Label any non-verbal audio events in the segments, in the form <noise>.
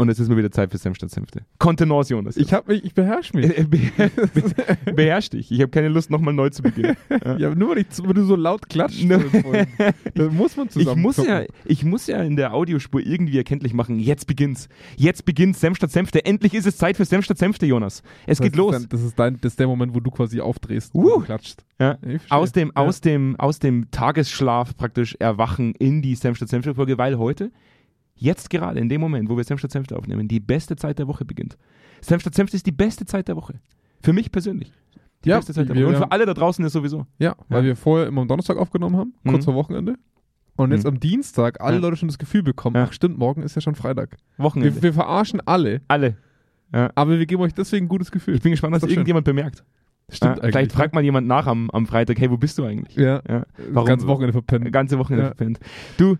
Und es ist mal wieder Zeit für Senf statt Senfte. Kontenance, Jonas. Ich hab mich, ich beherrsche mich. <laughs> Be be beherrsch dich. Ich habe keine Lust, nochmal neu zu beginnen. <laughs> Ja, nur weil, ich, weil du so laut klatscht. da muss man <laughs> Ich zusammen. muss, ja, ich muss ja in der Audiospur irgendwie erkenntlich machen, jetzt beginnt's. Jetzt beginnt Senf statt Senfte. Endlich ist es Zeit für Senf statt Senfte, Jonas. Es das geht ist los. Dann, das, ist dein, das ist der Moment, wo du quasi aufdrehst Uh. und klatschst. Ja. Ich. Aus dem, Ja. aus, dem, aus dem Tagesschlaf praktisch erwachen in die Senf statt Senfte Folge, weil heute, jetzt gerade in dem Moment, wo wir Senf statt Senfte aufnehmen, die beste Zeit der Woche beginnt. Senf statt ist die beste Zeit der Woche. Für mich persönlich. Die Ja, beste Zeit der Woche. Und für alle da draußen ist sowieso. Ja, weil Ja. wir vorher immer am Donnerstag aufgenommen haben, kurz Mhm. vor Wochenende. Und jetzt Mhm. am Dienstag alle Ja. Leute schon das Gefühl bekommen, ach stimmt, morgen ist ja schon Freitag. Wochenende. Wir, wir verarschen alle, alle. aber wir geben euch deswegen ein gutes Gefühl. Ich bin gespannt, was Ist doch schön. irgendjemand bemerkt. Stimmt Ja, vielleicht fragt mal jemand nach am, am Freitag, hey, wo bist du eigentlich? Ja, Ja. das ganze Wochenende verpennen. ganze Wochenende Ja. verpennt. Du,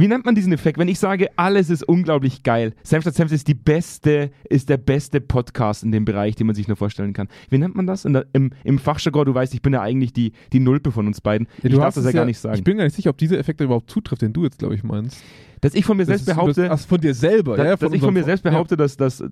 wie nennt man diesen Effekt? Wenn ich sage, alles ist unglaublich geil. Senf statt Senf ist die beste, ist der beste Podcast in dem Bereich, den man sich nur vorstellen kann. Wie nennt man das? In der, im, Im Fachjargon, du weißt, ich bin ja eigentlich die, die Nulpe von uns beiden. Ja, ich darf das ja gar nicht sagen. Ich bin gar nicht sicher, ob dieser Effekt überhaupt zutrifft, den du jetzt, glaube ich, meinst. dass ich von mir selbst Das ist- behaupte, Das, ach, von dir selber, dass, ja? dass ich von mir selbst ja, behaupte, dass, dass,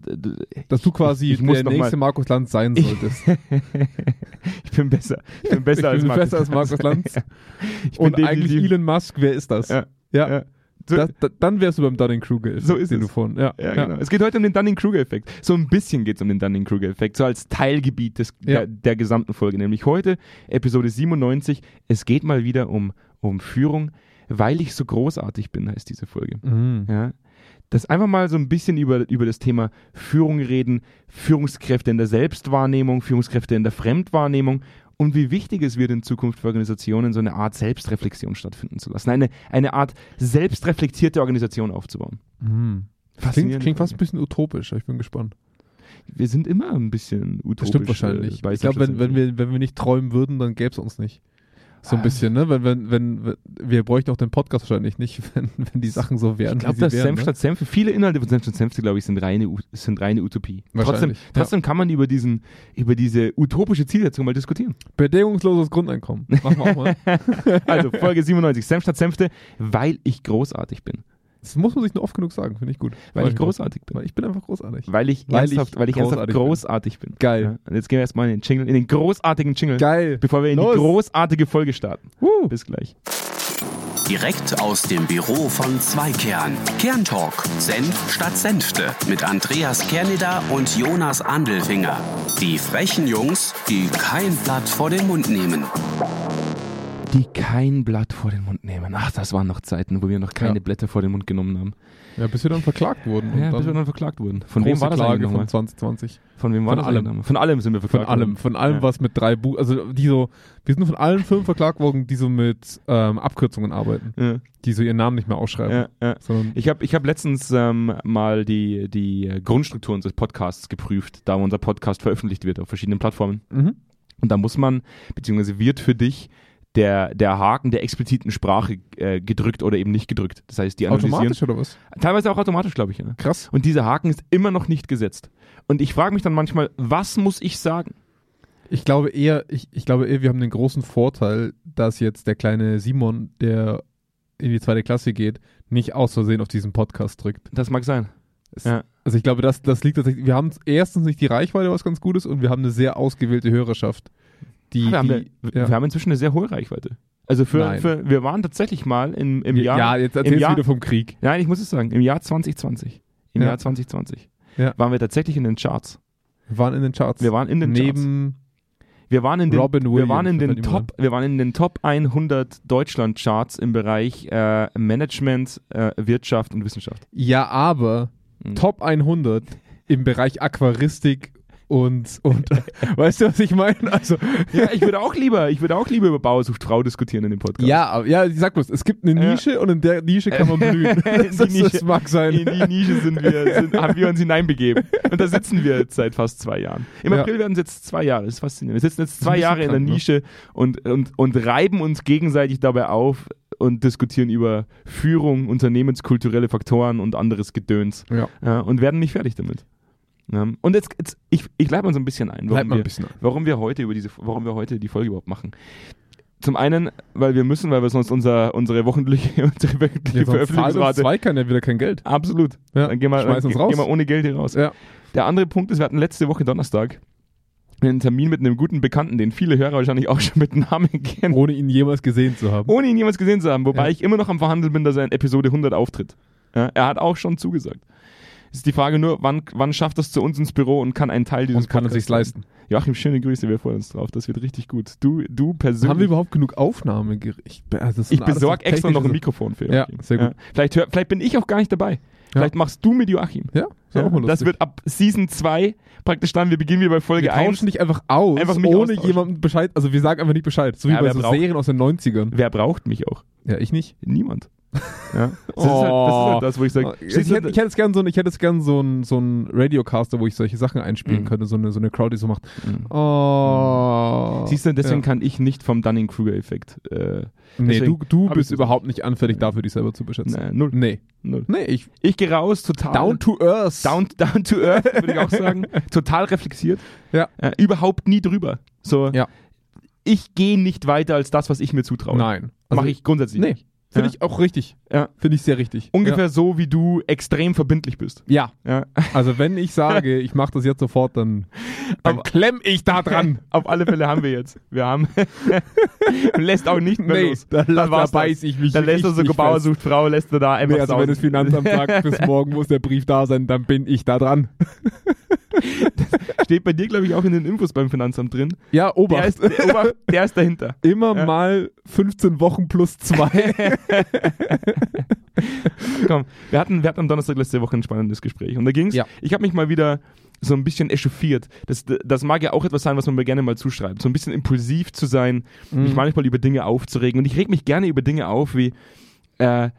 dass du quasi ich muss der nächste mal- Markus Lanz sein Ich- solltest. <laughs> ich bin besser. Ich bin besser, Ich als, bin Markus besser als Markus Lanz. Ja. <laughs> Ich bin Und eigentlich definitiv- Elon Musk, wer ist das? Ja. ja. Ja. So, Das, da, dann wärst du beim Dunning-Kruger. So ist den es. Von, ja. Ja, genau. Es geht heute um den Dunning-Kruger-Effekt. So ein bisschen geht es um den Dunning-Kruger-Effekt, so als Teilgebiet des, Ja. der, der gesamten Folge. Nämlich heute, Episode 97, es geht mal wieder um, um Führung, weil ich so großartig bin, heißt diese Folge. Mhm. Ja. Das einfach mal so ein bisschen über, über das Thema Führung reden, Führungskräfte in der Selbstwahrnehmung, Führungskräfte in der Fremdwahrnehmung und wie wichtig es wird in Zukunft für Organisationen, so eine Art Selbstreflexion stattfinden zu lassen. Eine, eine Art selbstreflektierte Organisation aufzubauen. Mhm. Klingt, klingt fast ein bisschen utopisch, ich bin gespannt. Wir sind immer ein bisschen utopisch. Das stimmt wahrscheinlich. äh, bei ich glaube, wenn, wenn, wir, wenn wir nicht träumen würden, dann gäbe es uns nicht. So ein Ah. bisschen, ne? Wenn, wenn, wenn, wir bräuchten auch den Podcast wahrscheinlich nicht, <laughs> wenn, wenn die Sachen so wären. ich glaube, dass Senf ne? statt Senf, viele Inhalte von Senf statt Senf, glaube ich, sind reine, sind reine Utopie. Trotzdem, Wahrscheinlich, ja. trotzdem kann man über, diesen, über diese utopische Zielsetzung mal diskutieren. Bedingungsloses Grundeinkommen. Machen wir auch mal. <laughs> Also, Folge 97, Senf statt Senfte, weil ich großartig bin. Das muss man sich nur oft genug sagen, finde ich gut. Weil Mag ich großartig bin. Weil ich bin einfach großartig. Weil ich Weil ernsthaft, ich weil ich ernsthaft großartig bin. großartig bin. Geil. Ja, und jetzt gehen wir erstmal in den Jingle, in den großartigen Jingle, Geil. bevor wir in Los. die großartige Folge starten. Uh. Bis gleich. Direkt aus dem Büro von Zweikern. Kerntalk. Senf statt Senfte. Mit Andreas Kerneder und Jonas Andelfinger. Die frechen Jungs, die kein Blatt vor den Mund nehmen. Die kein Blatt vor den Mund nehmen. Ach, das waren noch Zeiten, wo wir noch keine Ja. Blätter vor den Mund genommen haben. Ja, bis wir dann verklagt wurden. Ja, bis wir dann verklagt wurden. Von wem war das Klage eigentlich von nochmal? 2020. Von wem war Von das allem. eigentlich? Von allem sind wir Von verklagt allem, worden. von allem, Ja. was mit drei Buch, also die so, wir sind von allen Firmen verklagt worden, die so mit ähm, Abkürzungen arbeiten, Ja, die so ihren Namen nicht mehr ausschreiben. ja, Ich habe ich hab letztens ähm, mal die, die äh, Grundstruktur unseres Podcasts geprüft, da unser Podcast veröffentlicht wird auf verschiedenen Plattformen. mhm. Und da muss man, beziehungsweise wird für dich der, der Haken der expliziten Sprache äh, gedrückt oder eben nicht gedrückt. Das heißt, die analysieren. automatisch oder was? Teilweise auch automatisch, glaube ich. Ja. Krass. Und dieser Haken ist immer noch nicht gesetzt. Und ich frage mich dann manchmal, was muss ich sagen? Ich glaube eher, ich, ich glaube eher, wir haben den großen Vorteil, dass jetzt der kleine Simon, der in die zweite Klasse geht, nicht aus Versehen auf diesen Podcast drückt. Das mag sein. Es- Ja. Also ich glaube, das, das liegt tatsächlich, wir haben erstens nicht die Reichweite, was ganz gut ist, und wir haben eine sehr ausgewählte Hörerschaft. Die, wir, haben die, eine, ja. wir haben inzwischen eine sehr hohe Reichweite. Also für, für wir waren tatsächlich mal im, im ja, Jahr. jetzt im erzählst du Jahr, wieder vom Krieg. Nein, ich muss es sagen, im Jahr 2020. Im Ja. Jahr 2020 Ja. waren wir tatsächlich in den Charts. Wir waren in den Charts. Wir waren in den Charts. Neben Wir waren in den, Robin wir Williams, waren in den Top, wir waren in den Top 100 Deutschland Charts im Bereich äh, Management, äh, Wirtschaft und Wissenschaft. Ja, aber Mhm. Top 100 im Bereich Aquaristik und, und <laughs> weißt du, was ich meine? Also, Ja, ich würde auch lieber, ich würde auch lieber über Bauer sucht Frau diskutieren in dem Podcast. ja, ja, ich sag bloß, es gibt eine Ja. Nische und in der Nische kann man <laughs> blühen. Die das, Nische. das mag sein. In die Nische sind wir, sind, haben wir uns hineinbegeben. Und da sitzen wir jetzt seit fast zwei Jahren. Im Ja. April werden es jetzt zwei Jahre. Das ist faszinierend. Wir sitzen jetzt zwei Jahre in der krank, ne? Nische und, und, und reiben uns gegenseitig dabei auf und diskutieren über Führung, unternehmenskulturelle Faktoren und anderes Gedöns. Ja. Ja, und werden nicht fertig damit. Ja. Und jetzt, jetzt ich, ich leite mal so ein bisschen ein, warum mal ein wir, bisschen warum wir heute über diese, warum wir heute die Folge überhaupt machen. Zum einen, weil wir müssen, weil wir sonst unser, unsere wöchentliche, <laughs> unsere wöchentliche Ja, Veröffentlichungsrate. zwei kann ja wieder kein Geld. Absolut. Ja. Dann gehen wir, Schmeiß uns gehen, raus. gehen wir ohne Geld hier raus. Ja. Der andere Punkt ist, wir hatten letzte Woche Donnerstag einen Termin mit einem guten Bekannten, den viele Hörer wahrscheinlich auch <laughs> schon mit Namen kennen, Ohne ihn jemals gesehen zu haben. ohne ihn jemals gesehen zu haben. Wobei Ja. ich immer noch am Verhandeln bin, dass er in Episode 100 auftritt. Ja, er hat auch schon zugesagt. Es ist die Frage nur, wann, wann schafft er es zu uns ins Büro und kann einen Teil dieses Und kann er Podcasts sich's leisten. Joachim, schöne Grüße, wir freuen uns drauf. Das wird richtig gut. Du, du persönlich. Haben wir überhaupt genug? Also das ich sind alles besorge so extra noch ein Mikrofon für Ja, Joachim. sehr gut. Vielleicht, hör, vielleicht bin ich auch gar nicht dabei. Vielleicht machst du mit Joachim. Ja, ist Ja, das wird ab Season 2 praktisch dann, wir beginnen wie bei Folge wir 1. tauschen nicht einfach aus, Einfach ohne austauschen. jemandem Bescheid. Also wir sagen einfach nicht Bescheid. So wie Ja, bei so braucht- Serien aus den 90ern. Wer braucht mich auch? Ja, ich nicht. Niemand. Ja. Das, ist halt, das ist halt das, wo ich sage, ich, hätte, ich hätte es gern so, ich hätte es gern so ein, so ein Radiocaster, wo ich solche Sachen einspielen Mhm. könnte, so eine, so eine Crowd, die so macht. Mhm. Oh. Siehst du, deswegen ja. kann ich nicht vom Dunning-Kruger-Effekt. Äh, Nee, du, du bist überhaupt nicht anfällig dafür, dich selber zu beschätzen. na, null, Nee. null. Nee, ich. Ich gehe raus, total. Down to earth. down, down to earth, würde ich auch <laughs> sagen. Total reflektiert. Ja. Äh, überhaupt nie drüber. So, Ja. ich gehe nicht weiter als das, was ich mir zutraue. Nein. Also Mache ich grundsätzlich Nee. nicht. Finde Ja. ich auch richtig. Ja. Finde ich sehr richtig. Ungefähr so, wie du extrem verbindlich bist. Ja. Ja. Also wenn ich sage, ich mache das jetzt sofort, dann, dann klemm ich da dran. <laughs> Auf alle Fälle haben wir jetzt. Wir haben. <laughs> lässt auch nicht mehr los. da, da, da beiß ich mich Dann lässt er so richtig Bauer fest. sucht Frau, lässt er da einfach Nee, also wenn sausen. das Finanzamt sagt, <laughs> bis morgen muss der Brief da sein, dann bin ich da dran. <laughs> Steht bei dir, glaube ich, auch in den Infos beim Finanzamt drin. Ja, Der Obacht. ist, der, Obacht, der ist dahinter. <laughs> Immer Ja. mal 15 Wochen plus zwei. <laughs> Komm, wir hatten, wir hatten am Donnerstag letzte Woche ein spannendes Gespräch. Und da ging's. Ja. Ich habe mich mal wieder so ein bisschen echauffiert. Das, das mag ja auch etwas sein, was man mir gerne mal zuschreibt. So ein bisschen impulsiv zu sein, Mhm. mich manchmal über Dinge aufzuregen. Und ich reg mich gerne über Dinge auf, wie äh,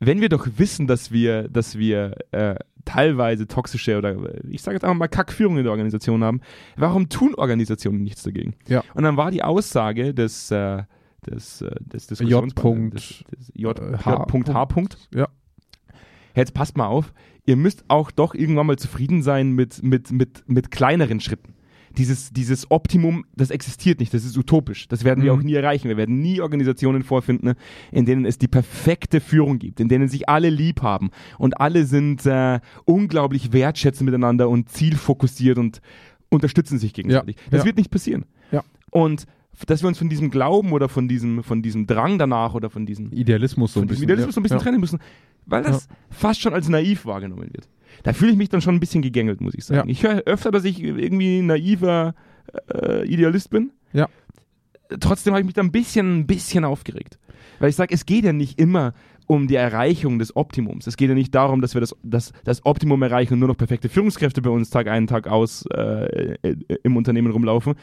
wenn wir doch wissen, dass wir, dass wir äh, teilweise toxische oder ich sage jetzt einfach mal Kackführung in der Organisation haben, warum tun Organisationen nichts dagegen? Ja. Und dann war die Aussage des, äh, des, äh, des J. Diskussions- des, des J. äh, H. J. H. Punkt. Ja. Jetzt passt mal auf, ihr müsst auch doch irgendwann mal zufrieden sein mit, mit, mit, mit kleineren Schritten. Dieses, dieses Optimum, das existiert nicht, das ist utopisch. Das werden wir Mhm. auch nie erreichen. Wir werden nie Organisationen vorfinden, in denen es die perfekte Führung gibt, in denen sich alle lieb haben und alle sind äh, unglaublich wertschätzend miteinander und zielfokussiert und unterstützen sich gegenseitig. Das ja. wird nicht passieren. Ja. Und dass wir uns von diesem Glauben oder von diesem, von diesem Drang danach oder von diesem Idealismus so ein bisschen. Idealismus so ein bisschen ja. trennen müssen, weil das fast schon als naiv wahrgenommen wird. Da fühle ich mich dann schon ein bisschen gegängelt, muss ich sagen. Ja. Ich höre öfter, dass ich irgendwie ein naiver äh, Idealist bin. Ja. Trotzdem habe ich mich da ein bisschen, ein bisschen aufgeregt. Weil ich sage, es geht ja nicht immer um die Erreichung des Optimums. Es geht ja nicht darum, dass wir das, das, das Optimum erreichen und nur noch perfekte Führungskräfte bei uns Tag ein, Tag aus äh, äh, im Unternehmen rumlaufen.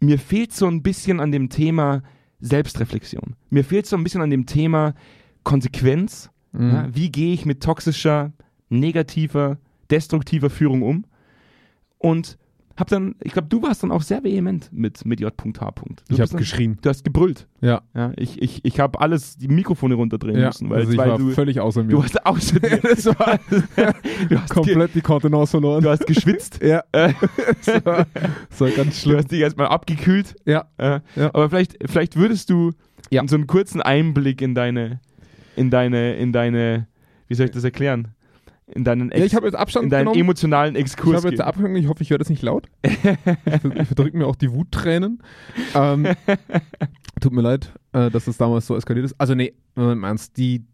Mir fehlt so ein bisschen an dem Thema Selbstreflexion. Mir fehlt so ein bisschen an dem Thema Konsequenz. Mhm. Ja, wie gehe ich mit toxischer, negativer, destruktiver Führung um? Und hab dann, ich glaube, du warst dann auch sehr vehement mit, mit J.H. Du Ich habe geschrien. Du hast gebrüllt. Ja. Ja, ich ich, ich habe alles, die Mikrofone runterdrehen ja. müssen, weil, also ich weil war du, völlig außer mir. du hast außer dir. <laughs> das war <laughs> du, hast komplett die Kontenance verloren. du hast geschwitzt. ja. <laughs> Äh, das war, das war ganz du schlimm. hast dich erstmal abgekühlt. Ja. Äh, Ja. Aber vielleicht, vielleicht würdest du Ja. so einen kurzen Einblick in deine, in deine, in deine, wie soll ich das erklären? In deinen, Ja, ich habe jetzt Abstand in deinen genommen. emotionalen Ich Exkurs. habe jetzt. Abstand, ich hoffe, ich höre das nicht laut. <laughs> ich ver- ich verdrücke mir auch die Wuttränen. Ähm, <laughs> tut mir leid, äh, dass das damals so eskaliert ist. Also nee, im Ernst, die,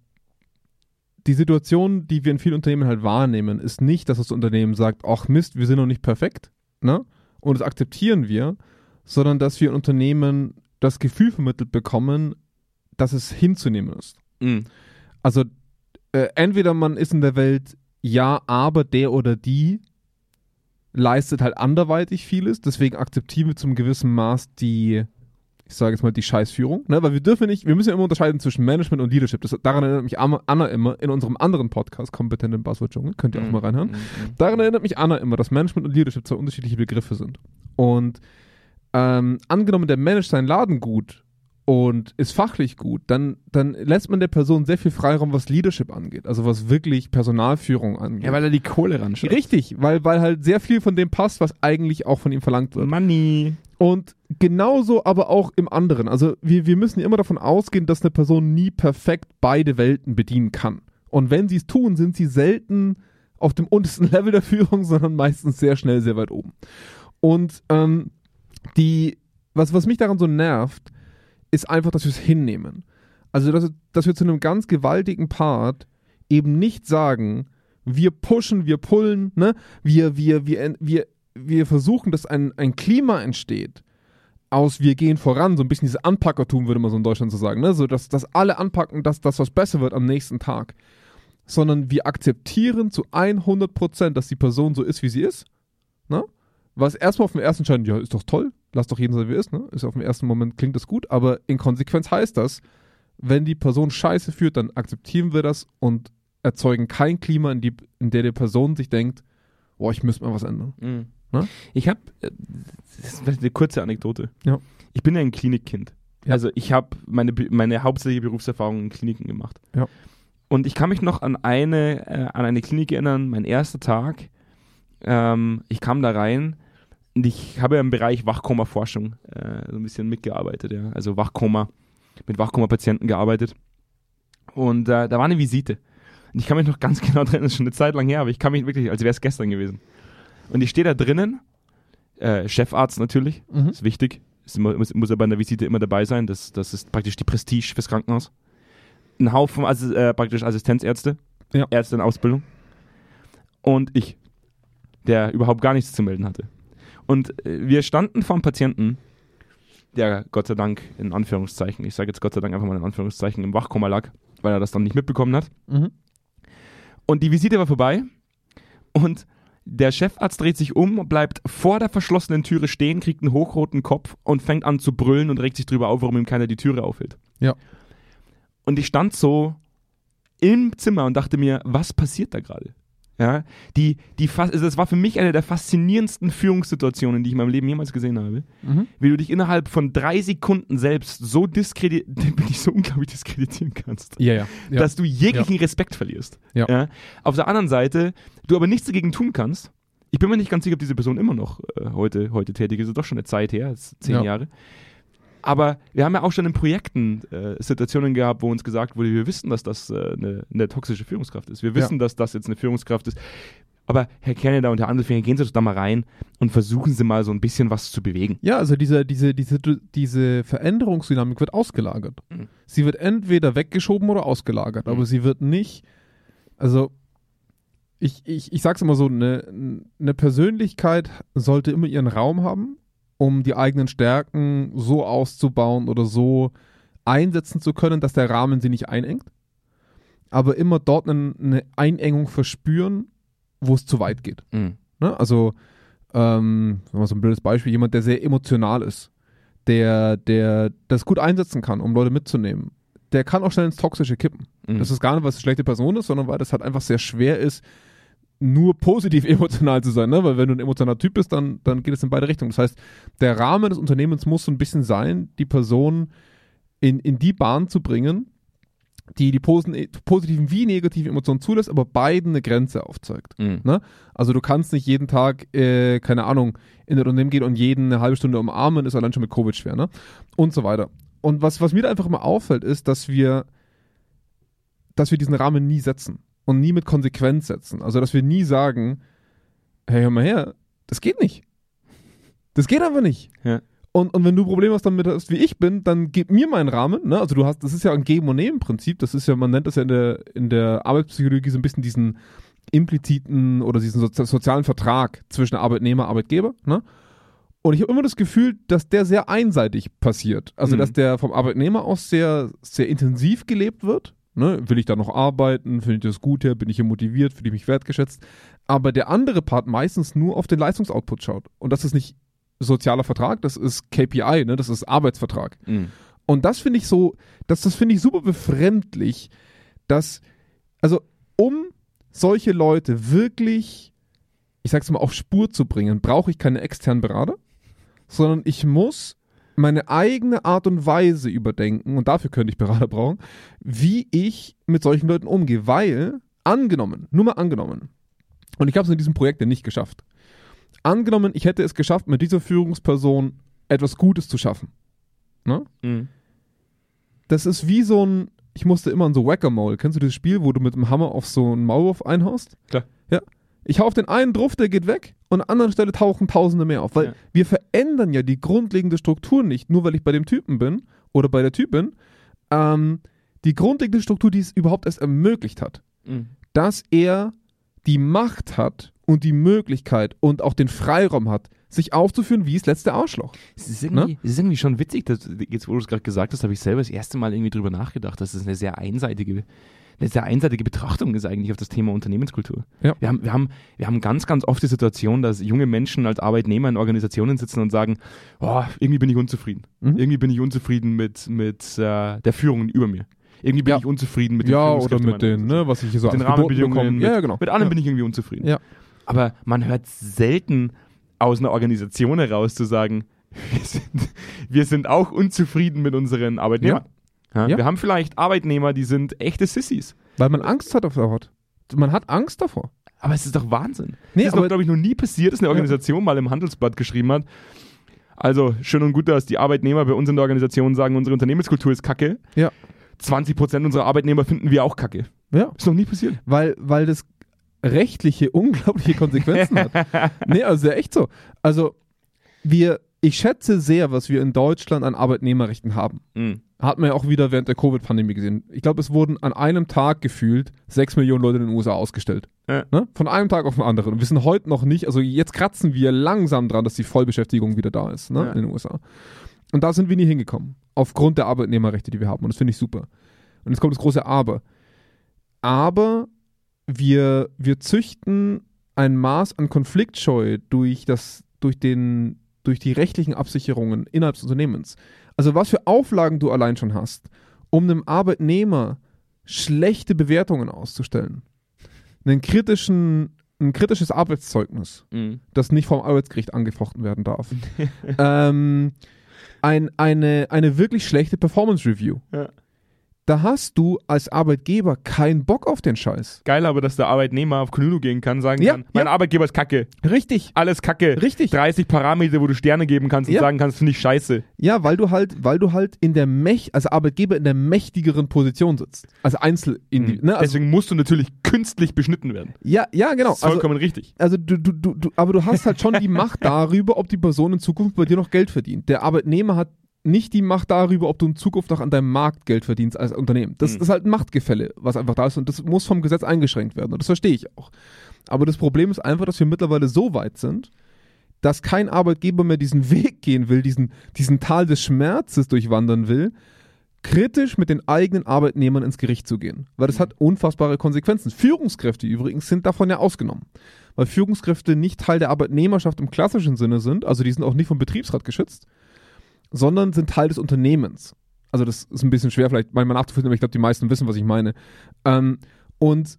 die Situation, die wir in vielen Unternehmen halt wahrnehmen, ist nicht, dass das Unternehmen sagt, ach Mist, wir sind noch nicht perfekt, ne? Und das akzeptieren wir, sondern dass wir in Unternehmen das Gefühl vermittelt bekommen, dass es hinzunehmen ist. Mhm. Also äh, entweder man ist in der Welt ja, aber der oder die leistet halt anderweitig vieles, deswegen akzeptieren wir zum gewissen Maß die, ich sage jetzt mal, die Scheißführung, ne? weil wir dürfen nicht, wir müssen ja immer unterscheiden zwischen Management und Leadership. Das, daran erinnert mich Anna immer in unserem anderen Podcast, Kompetent im Buzzword-Dschungel, könnt ihr auch mal reinhören. Mhm. Daran erinnert mich Anna immer, dass Management und Leadership zwei unterschiedliche Begriffe sind. Und ähm, angenommen, der managt seinen Laden gut und ist fachlich gut, dann, dann lässt man der Person sehr viel Freiraum, was Leadership angeht, also was wirklich Personalführung angeht. Ja, weil er die Kohle ran Richtig, weil, weil halt sehr viel von dem passt, was eigentlich auch von ihm verlangt wird. Money. Und genauso aber auch im anderen. Also wir, wir müssen immer davon ausgehen, dass eine Person nie perfekt beide Welten bedienen kann. Und wenn sie es tun, sind sie selten auf dem untersten <laughs> Level der Führung, sondern meistens sehr schnell sehr weit oben. Und ähm, die, was, was mich daran so nervt, ist einfach, dass wir es hinnehmen. Also, dass, dass wir zu einem ganz gewaltigen Part eben nicht sagen, wir pushen, wir pullen, ne? wir, wir, wir, wir, wir versuchen, dass ein, ein Klima entsteht, aus wir gehen voran, so ein bisschen dieses Anpackertum, würde man so in Deutschland so sagen, ne? so dass, dass alle anpacken, dass das was besser wird am nächsten Tag. Sondern wir akzeptieren zu 100 Prozent, dass die Person so ist, wie sie ist. Ne? Was erstmal auf dem ersten Schein, ja, ist doch toll, lass doch jeden sein, wie er ist, ne? Ist auf dem ersten Moment, klingt das gut, aber in Konsequenz heißt das, wenn die Person Scheiße führt, dann akzeptieren wir das und erzeugen kein Klima, in, die, in der die Person sich denkt, boah, ich müsste mal was ändern. Mhm. Ne? Ich habe, das ist eine kurze Anekdote. Ja. Ich bin ja ein Klinikkind. Ja. Also ich habe meine, meine hauptsächliche Berufserfahrung in Kliniken gemacht. Ja. Und ich kann mich noch an eine, äh, an eine Klinik erinnern, mein erster Tag. Ähm, ich kam da rein und ich habe im Bereich Wachkoma-Forschung äh, so ein bisschen mitgearbeitet. Ja. Also Wachkoma, mit Wachkoma-Patienten gearbeitet. Und äh, da war eine Visite. Und ich kann mich noch ganz <laughs> genau drin, das ist schon eine Zeit lang her, aber ich kann mich wirklich, als wäre es gestern gewesen. Und ich stehe da drinnen, äh, Chefarzt natürlich, Mhm. ist wichtig, ist immer, muss, muss er bei einer Visite immer dabei sein, das, das ist praktisch die Prestige fürs Krankenhaus. Ein Haufen Assi äh, praktisch Assistenzärzte, Ja. Ärzte in Ausbildung. Und ich, der überhaupt gar nichts zu melden hatte. Und äh, wir standen vor einem Patienten, der Gott sei Dank in Anführungszeichen, ich sage jetzt Gott sei Dank einfach mal in Anführungszeichen, im Wachkoma lag, weil er das dann nicht mitbekommen hat. Mhm. Und die Visite war vorbei und der Chefarzt dreht sich um, bleibt vor der verschlossenen Türe stehen, kriegt einen hochroten Kopf und fängt an zu brüllen und regt sich drüber auf, warum ihm keiner die Türe aufhält. Ja. Und ich stand so im Zimmer und dachte mir, was passiert da gerade? Ja, die, die, also das war für mich eine der faszinierendsten Führungssituationen, die ich in meinem Leben jemals gesehen habe. Mhm. Wie du dich innerhalb von drei Sekunden selbst so diskreditieren, <laughs> so unglaublich diskreditieren kannst Ja, ja. ja. dass du jeglichen Respekt verlierst. Ja. Auf der anderen Seite, du aber nichts dagegen tun kannst. Ich bin mir nicht ganz sicher, ob diese Person immer noch äh, heute, heute tätig ist. Das ist doch schon eine Zeit her, zehn Ja. Jahre. Aber wir haben ja auch schon in Projekten äh, Situationen gehabt, wo uns gesagt wurde, wir wissen, dass das äh, eine, eine toxische Führungskraft ist. Wir wissen, dass das jetzt eine Führungskraft ist. Aber Herr Canada und Herr Andelfinger, gehen Sie doch da mal rein und versuchen Sie mal so ein bisschen was zu bewegen. Ja, also diese, diese, diese, diese Veränderungsdynamik wird ausgelagert. Mhm. Sie wird entweder weggeschoben oder ausgelagert, Mhm. aber sie wird nicht, also ich, ich, ich sag's immer so, eine, eine Persönlichkeit sollte immer ihren Raum haben, um die eigenen Stärken so auszubauen oder so einsetzen zu können, dass der Rahmen sie nicht einengt. Aber immer dort eine, eine Einengung verspüren, wo es zu weit geht. Mhm. Ne? Also, ähm, so ein blödes Beispiel, jemand, der sehr emotional ist, der, der das gut einsetzen kann, um Leute mitzunehmen, der kann auch schnell ins Toxische kippen. Mhm. Das ist gar nicht, weil es eine schlechte Person ist, sondern weil das halt einfach sehr schwer ist, nur positiv <laughs> emotional zu sein, ne? Weil wenn du ein emotionaler Typ bist, dann, dann geht es in beide Richtungen. Das heißt, der Rahmen des Unternehmens muss so ein bisschen sein, die Person in, in die Bahn zu bringen, die die posen- positiven wie negativen Emotionen zulässt, aber beiden eine Grenze aufzeigt. Mhm. Ne? Also du kannst nicht jeden Tag, äh, keine Ahnung, in ein Unternehmen gehen und jeden eine halbe Stunde umarmen, ist allein schon mit Covid schwer, ne? Und so weiter. Und was, was mir da einfach immer auffällt, ist, dass wir, dass wir diesen Rahmen nie setzen und nie mit Konsequenz setzen. Also dass wir nie sagen, hey, hör mal her, das geht nicht. Das geht einfach nicht. Ja. Und, und wenn du Probleme hast damit, hast, wie ich bin, dann gib mir meinen Rahmen. Ne? Also du hast, das ist ja ein Geben und Nehmen Prinzip. Das ist ja, man nennt das ja in der, in der Arbeitspsychologie so ein bisschen diesen impliziten oder diesen sozi sozialen Vertrag zwischen Arbeitnehmer und Arbeitgeber. Ne? Und ich habe immer das Gefühl, dass der sehr einseitig passiert. Also Mhm. dass der vom Arbeitnehmer aus sehr, sehr intensiv gelebt wird. Ne? Will ich da noch arbeiten? Finde ich das gut her? Bin ich hier motiviert? Fühle ich mich wertgeschätzt? Aber der andere Part meistens nur auf den Leistungsoutput schaut. Und das ist nicht sozialer Vertrag, das ist KPI, ne? das ist Arbeitsvertrag. Mhm. Und das finde ich so, das, das finde ich super befremdlich, dass, also um solche Leute wirklich, ich sag's mal, auf Spur zu bringen, brauche ich keine externen Berater, sondern ich muss meine eigene Art und Weise überdenken, und dafür könnte ich Berater <laughs> brauchen, wie ich mit solchen Leuten umgehe, weil, angenommen, nur mal angenommen, und ich habe es in diesem Projekt ja nicht geschafft, angenommen, ich hätte es geschafft, mit dieser Führungsperson etwas Gutes zu schaffen. Ne? Mhm. Das ist wie so ein, ich musste immer an so Whack-a-Mole. Kennst du dieses Spiel, wo du mit dem Hammer auf so einen Maulwurf einhaust? Klar. Ja. Ich hau auf den einen drauf, der geht weg und an der anderen Stelle tauchen Tausende mehr auf. Weil Ja. wir verändern ja die grundlegende Struktur nicht, nur weil ich bei dem Typen bin oder bei der Typin. Ähm, die grundlegende Struktur, die es überhaupt erst ermöglicht hat, Mhm. dass er die Macht hat und die Möglichkeit und auch den Freiraum hat, sich aufzuführen wie das letzte Arschloch. Es ist irgendwie, es ist irgendwie schon witzig, dass, jetzt wo du es gerade gesagt hast, habe ich selber das erste Mal irgendwie drüber nachgedacht, dass es eine sehr einseitige, eine sehr einseitige Betrachtung ist eigentlich auf das Thema Unternehmenskultur. Ja. Wir, haben, wir, haben, wir haben ganz, ganz oft die Situation, dass junge Menschen als Arbeitnehmer in Organisationen sitzen und sagen, oh, irgendwie bin ich unzufrieden. Mhm. Irgendwie bin ich unzufrieden mit, mit äh, der Führung über mir. Irgendwie bin Ja. ich unzufrieden mit den ja, oder mit den, ne, was ich hier so mit den Rahmenbedingungen. Mit, Ja, ja, genau. mit allem ja. bin ich irgendwie unzufrieden. Ja. Aber man hört selten aus einer Organisation heraus zu sagen, <laughs> wir sind, wir sind auch unzufrieden mit unseren Arbeitnehmern. Ja. Wir haben vielleicht Arbeitnehmer, die sind echte Sissys. Weil man Angst hat davor. hat. Man hat Angst davor. Aber es ist doch Wahnsinn. Nee, das ist doch, glaube ich, noch nie passiert, dass eine Organisation mal im Handelsblatt geschrieben hat. Also schön und gut, dass die Arbeitnehmer bei uns in der Organisation sagen, unsere Unternehmenskultur ist kacke. Ja. 20% unserer Arbeitnehmer finden wir auch kacke. Ja. Ist noch nie passiert. Weil, weil das rechtliche <laughs> unglaubliche Konsequenzen hat. <laughs> Nee, also ja echt so. Also wir, ich schätze sehr, was wir in Deutschland an Arbeitnehmerrechten haben. Mhm. Hat man ja auch wieder während der Covid-Pandemie gesehen. Ich glaube, es wurden an einem Tag gefühlt sechs Millionen Leute in den USA ausgestellt. Ja. Ne? Von einem Tag auf den anderen. Und wir sind heute noch nicht, also jetzt kratzen wir langsam dran, dass die Vollbeschäftigung wieder da ist ne? Ja. in den USA. Und da sind wir nie hingekommen. Aufgrund der Arbeitnehmerrechte, die wir haben. Und das finde ich super. Und jetzt kommt das große Aber. Aber wir, wir züchten ein Maß an Konfliktscheu durch, das, durch, den, durch die rechtlichen Absicherungen innerhalb des Unternehmens. Also was für Auflagen du allein schon hast, um einem Arbeitnehmer schlechte Bewertungen auszustellen. Einen kritischen, ein kritisches Arbeitszeugnis, Mhm. das nicht vom Arbeitsgericht angefochten werden darf. <laughs> ähm, ein, eine, eine wirklich schlechte Performance Review. Ja. Da hast du als Arbeitgeber keinen Bock auf den Scheiß. Geil aber, dass der Arbeitnehmer auf Kununu gehen kann, sagen Ja, kann, mein ja. Arbeitgeber ist kacke, Richtig. alles kacke. Richtig. 30 Parameter, wo du Sterne geben kannst und Ja. sagen kannst, finde ich scheiße. Ja, weil du halt, weil du halt in der Mächt, als Arbeitgeber in der mächtigeren Position sitzt. Als Einzelindividu. Ne? Also, Deswegen musst du natürlich künstlich beschnitten werden. ja, ja, genau. Das ist Also, vollkommen richtig. also du, du, du, aber du hast halt schon die <laughs> Macht darüber, ob die Person in Zukunft bei dir noch Geld verdient. Der Arbeitnehmer hat nicht die Macht darüber, ob du in Zukunft noch an deinem Markt Geld verdienst als Unternehmen. Das, Mhm. ist halt ein Machtgefälle, was einfach da ist und das muss vom Gesetz eingeschränkt werden und das verstehe ich auch. Aber das Problem ist einfach, dass wir mittlerweile so weit sind, dass kein Arbeitgeber mehr diesen <laughs> Weg gehen will, diesen, diesen Tal des Schmerzes durchwandern will, kritisch mit den eigenen Arbeitnehmern ins Gericht zu gehen. Weil das hat unfassbare Konsequenzen. Führungskräfte übrigens sind davon ja ausgenommen. Weil Führungskräfte nicht Teil der Arbeitnehmerschaft im klassischen Sinne sind, also die sind auch nicht vom Betriebsrat geschützt, sondern sind Teil des Unternehmens. Also das ist ein bisschen schwer vielleicht manchmal nachzufinden, aber ich glaube, die meisten wissen, was ich meine. Ähm, und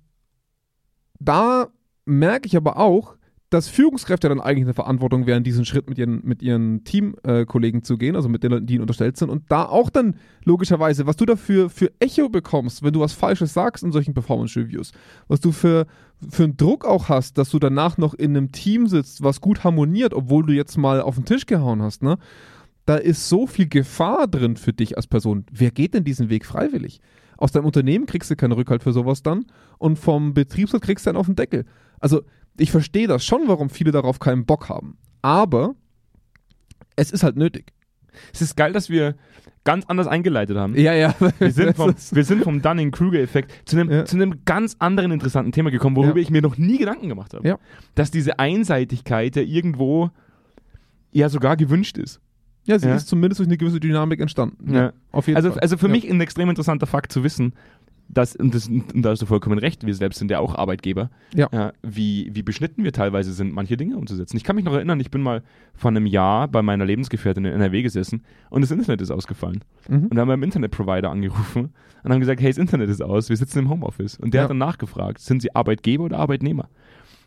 da merke ich aber auch, dass Führungskräfte dann eigentlich eine Verantwortung wären, diesen Schritt mit ihren, mit ihren Teamkollegen zu gehen, also mit den Leuten, die ihnen unterstellt sind. Und da auch dann logischerweise, was du dafür für Echo bekommst, wenn du was Falsches sagst in solchen Performance-Reviews, was du für, für einen Druck auch hast, dass du danach noch in einem Team sitzt, was gut harmoniert, obwohl du jetzt mal auf den Tisch gehauen hast, ne? Da ist so viel Gefahr drin für dich als Person. Wer geht denn diesen Weg freiwillig? Aus deinem Unternehmen kriegst du keinen Rückhalt für sowas dann und vom Betriebsrat kriegst du einen auf den Deckel. Also ich verstehe das schon, warum viele darauf keinen Bock haben. Aber es ist halt nötig. Es ist geil, dass wir ganz anders eingeleitet haben. Ja, ja. Wir sind vom, <laughs> wir sind vom Dunning-Kruger-Effekt zu einem, Ja. zu einem ganz anderen interessanten Thema gekommen, worüber Ja. ich mir noch nie Gedanken gemacht habe. Ja. Dass diese Einseitigkeit ja irgendwo ja sogar gewünscht ist. Ja, sie Ja. ist zumindest durch eine gewisse Dynamik entstanden. Ja. Auf jeden Also, Fall. also für ja. mich ein extrem interessanter Fakt zu wissen, dass, und, das, und da hast du vollkommen recht, wir selbst sind ja auch Arbeitgeber, Ja. wie, wie beschnitten wir teilweise sind, manche Dinge umzusetzen. Ich kann mich noch erinnern, ich bin mal vor einem Jahr bei meiner Lebensgefährtin in NRW gesessen und das Internet ist ausgefallen. Mhm. Und da haben wir beim Internetprovider angerufen und haben gesagt, hey, das Internet ist aus, wir sitzen im Homeoffice. Und der hat dann nachgefragt, sind Sie Arbeitgeber oder Arbeitnehmer?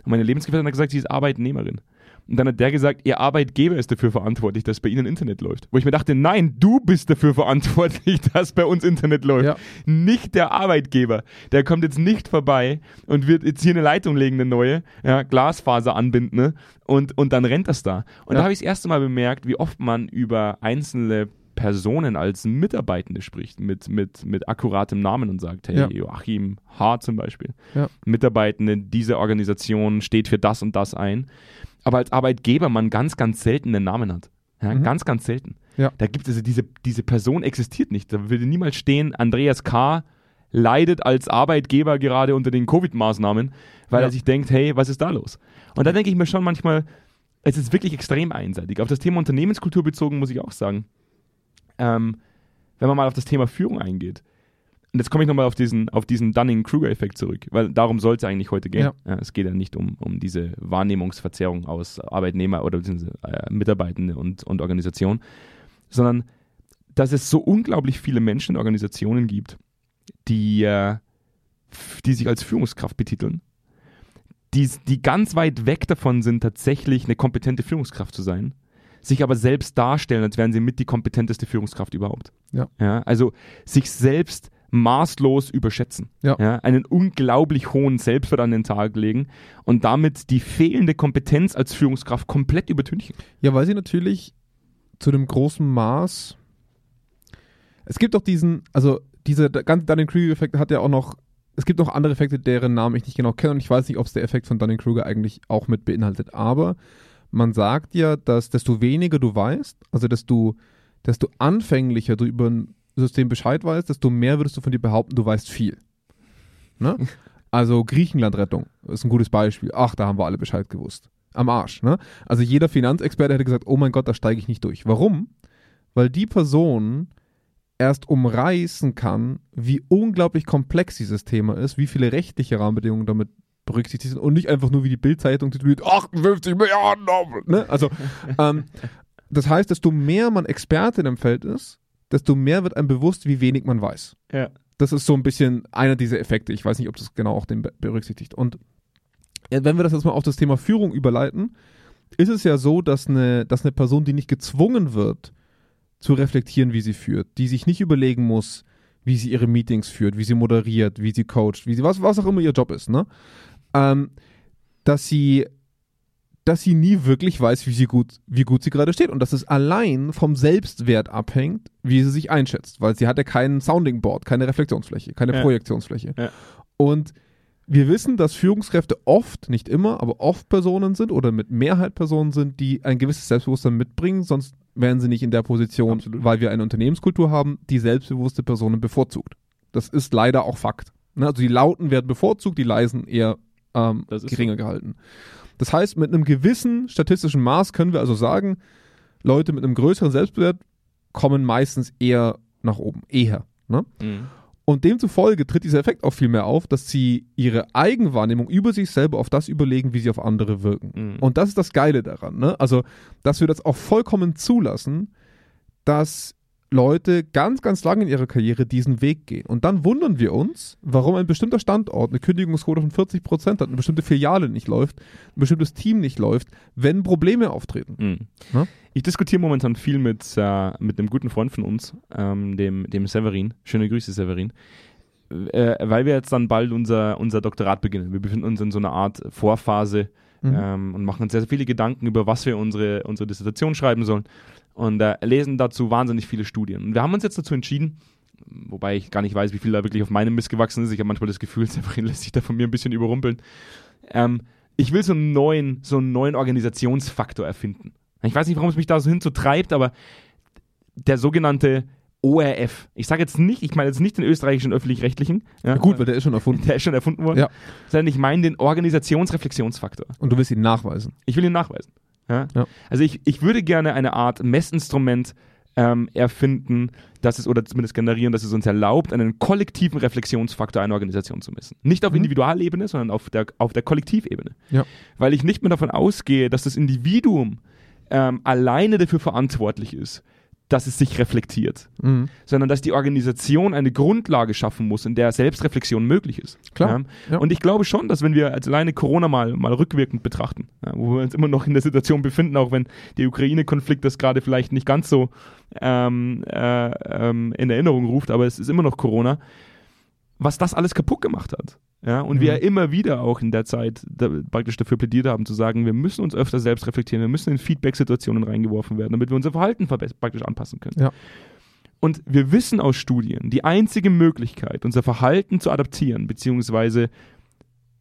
Und meine Lebensgefährtin hat gesagt, sie ist Arbeitnehmerin. Und dann hat der gesagt, ihr Arbeitgeber ist dafür verantwortlich, dass bei ihnen Internet läuft. Wo ich mir dachte, nein, du bist dafür verantwortlich, <laughs> dass bei uns Internet läuft. Ja. Nicht der Arbeitgeber. Der kommt jetzt nicht vorbei und wird jetzt hier eine Leitung legen, eine neue, ja, Glasfaser anbinden ne? und, und dann rennt das da. Und Ja. da habe ich das erste Mal bemerkt, wie oft man über einzelne Personen als Mitarbeitende spricht, mit, mit, mit akkuratem Namen und sagt, hey, Ja. Joachim H. zum Beispiel, Ja. Mitarbeitende dieser Organisation steht für das und das ein. Aber als Arbeitgeber man ganz, ganz selten einen Namen hat. Ja, Mhm. Ganz, ganz selten. Ja. Da gibt es also diese, diese Person existiert nicht. Da würde niemals stehen, Andreas K. leidet als Arbeitgeber gerade unter den Covid-Maßnahmen, weil Ja. er sich denkt, hey, was ist da los? Und da denke ich mir schon manchmal, es ist wirklich extrem einseitig. Auf das Thema Unternehmenskultur bezogen muss ich auch sagen, ähm, wenn man mal auf das Thema Führung eingeht, und jetzt komme ich nochmal auf diesen, auf diesen Dunning-Kruger-Effekt zurück, weil darum soll es eigentlich heute gehen. Ja. Es geht ja nicht um, um diese Wahrnehmungsverzerrung aus Arbeitnehmer oder äh, Mitarbeitende und, und Organisation, sondern dass es so unglaublich viele Menschen und Organisationen gibt, die, äh, die sich als Führungskraft betiteln, die, die ganz weit weg davon sind, tatsächlich eine kompetente Führungskraft zu sein, sich aber selbst darstellen, als wären sie mit die kompetenteste Führungskraft überhaupt. Ja. Ja, also sich selbst maßlos überschätzen. Ja. einen unglaublich hohen Selbstwert an den Tag legen und damit die fehlende Kompetenz als Führungskraft komplett übertünchen. Ja, weil sie natürlich zu dem großen Maß. Es gibt auch diesen, also dieser ganze Dunning-Kruger-Effekt hat ja auch noch, es gibt noch andere Effekte, deren Namen ich nicht genau kenne und ich weiß nicht, ob es der Effekt von Dunning-Kruger eigentlich auch mit beinhaltet. Aber man sagt ja, dass desto weniger du weißt, also desto, desto anfänglicher du über ein System Bescheid weißt, desto mehr würdest du von dir behaupten, du weißt viel. Ne? <laughs> Also Griechenland-Rettung ist ein gutes Beispiel. Ach, da haben wir alle Bescheid gewusst. Am Arsch. Ne? Also jeder Finanzexperte hätte gesagt, oh mein Gott, da steige ich nicht durch. Warum? Weil die Person erst umreißen kann, wie unglaublich komplex dieses Thema ist, wie viele rechtliche Rahmenbedingungen damit berücksichtigt sind und nicht einfach nur wie die Bildzeitung tituliert 58 Milliarden. Ne? Also <laughs> ähm, das heißt, desto mehr man Experte in dem Feld ist, desto mehr wird einem bewusst, wie wenig man weiß. Ja. Das ist so ein bisschen einer dieser Effekte. Ich weiß nicht, ob das genau auch den be- berücksichtigt. Und äh, wenn wir das jetzt mal auf das Thema Führung überleiten, ist es ja so, dass eine, dass eine Person, die nicht gezwungen wird, zu reflektieren, wie sie führt, die sich nicht überlegen muss, wie sie ihre Meetings führt, wie sie moderiert, wie sie coacht, wie sie, was, was auch immer ihr Job ist, ne? Ähm, dass sie dass sie nie wirklich weiß, wie, sie gut, wie gut sie gerade steht und dass es allein vom Selbstwert abhängt, wie sie sich einschätzt, weil sie hatte kein Sounding Board, keine Reflexionsfläche, keine Ja. Projektionsfläche. Ja. Und wir wissen, dass Führungskräfte oft, nicht immer, aber oft Personen sind oder mit Mehrheit Personen sind, die ein gewisses Selbstbewusstsein mitbringen, sonst wären sie nicht in der Position, Absolut. weil wir eine Unternehmenskultur haben, die selbstbewusste Personen bevorzugt. Das ist leider auch Fakt. Ne, Also die Lauten werden bevorzugt, die Leisen eher ähm, geringer gehalten. Das heißt, mit einem gewissen statistischen Maß können wir also sagen, Leute mit einem größeren Selbstwert kommen meistens eher nach oben, eher. Ne? Mhm. Und demzufolge tritt dieser Effekt auch viel mehr auf, dass sie ihre Eigenwahrnehmung über sich selber auf das überlegen, wie sie auf andere wirken. Mhm. Und das ist das Geile daran. Ne? Also, dass wir das auch vollkommen zulassen, dass Leute ganz, ganz lange in ihrer Karriere diesen Weg gehen. Und dann wundern wir uns, warum ein bestimmter Standort eine Kündigungsquote von 40 Prozent hat, eine bestimmte Filiale nicht läuft, ein bestimmtes Team nicht läuft, wenn Probleme auftreten. Mhm. Ich diskutiere momentan viel mit, äh, mit einem guten Freund von uns, ähm, dem, dem Severin. Schöne Grüße, Severin. Äh, weil wir jetzt dann bald unser, unser Doktorat beginnen. Wir befinden uns in so einer Art Vorphase Mhm. ähm, und machen uns sehr, sehr viele Gedanken über, was wir unsere, unsere Dissertation schreiben sollen und äh, lesen dazu wahnsinnig viele Studien. Und wir haben uns jetzt dazu entschieden, wobei ich gar nicht weiß, wie viel da wirklich auf meinem Mist gewachsen ist. Ich habe manchmal das Gefühl, <laughs> Severin lässt sich da von mir ein bisschen überrumpeln. Ähm, ich will so einen neuen, so einen neuen Organisationsfaktor erfinden. Ich weiß nicht, warum es mich da so hinzutreibt, aber der sogenannte ORF. Ich sage jetzt nicht, ich meine jetzt nicht den österreichischen öffentlich-rechtlichen. Ja, Ja, gut, weil der ist schon erfunden. <laughs> der ist schon erfunden worden. Ja. Sondern ich meine den Organisationsreflexionsfaktor. Und du willst ihn nachweisen. Ich will ihn nachweisen. Ja? Ja. Also ich, ich würde gerne eine Art Messinstrument ähm, erfinden, dass es oder zumindest generieren, dass es uns erlaubt, einen kollektiven Reflexionsfaktor einer Organisation zu messen. Nicht auf Mhm. Individualebene, sondern auf der, auf der Kollektivebene. Ja. Weil ich nicht mehr davon ausgehe, dass das Individuum ähm, alleine dafür verantwortlich ist, dass es sich reflektiert, Mhm. sondern dass die Organisation eine Grundlage schaffen muss, in der Selbstreflexion möglich ist. Klar, Ja? ja. Und ich glaube schon, dass wenn wir als alleine Corona mal, mal rückwirkend betrachten, ja, wo wir uns immer noch in der Situation befinden, auch wenn der Ukraine-Konflikt das gerade vielleicht nicht ganz so ähm, äh, ähm, in Erinnerung ruft, aber es ist immer noch Corona, was das alles kaputt gemacht hat. Ja, und wir Mhm. ja immer wieder auch in der Zeit da, praktisch dafür plädiert haben, zu sagen, wir müssen uns öfter selbst reflektieren, wir müssen in Feedback-Situationen reingeworfen werden, damit wir unser Verhalten praktisch anpassen können. Ja. Und wir wissen aus Studien, die einzige Möglichkeit, unser Verhalten zu adaptieren, beziehungsweise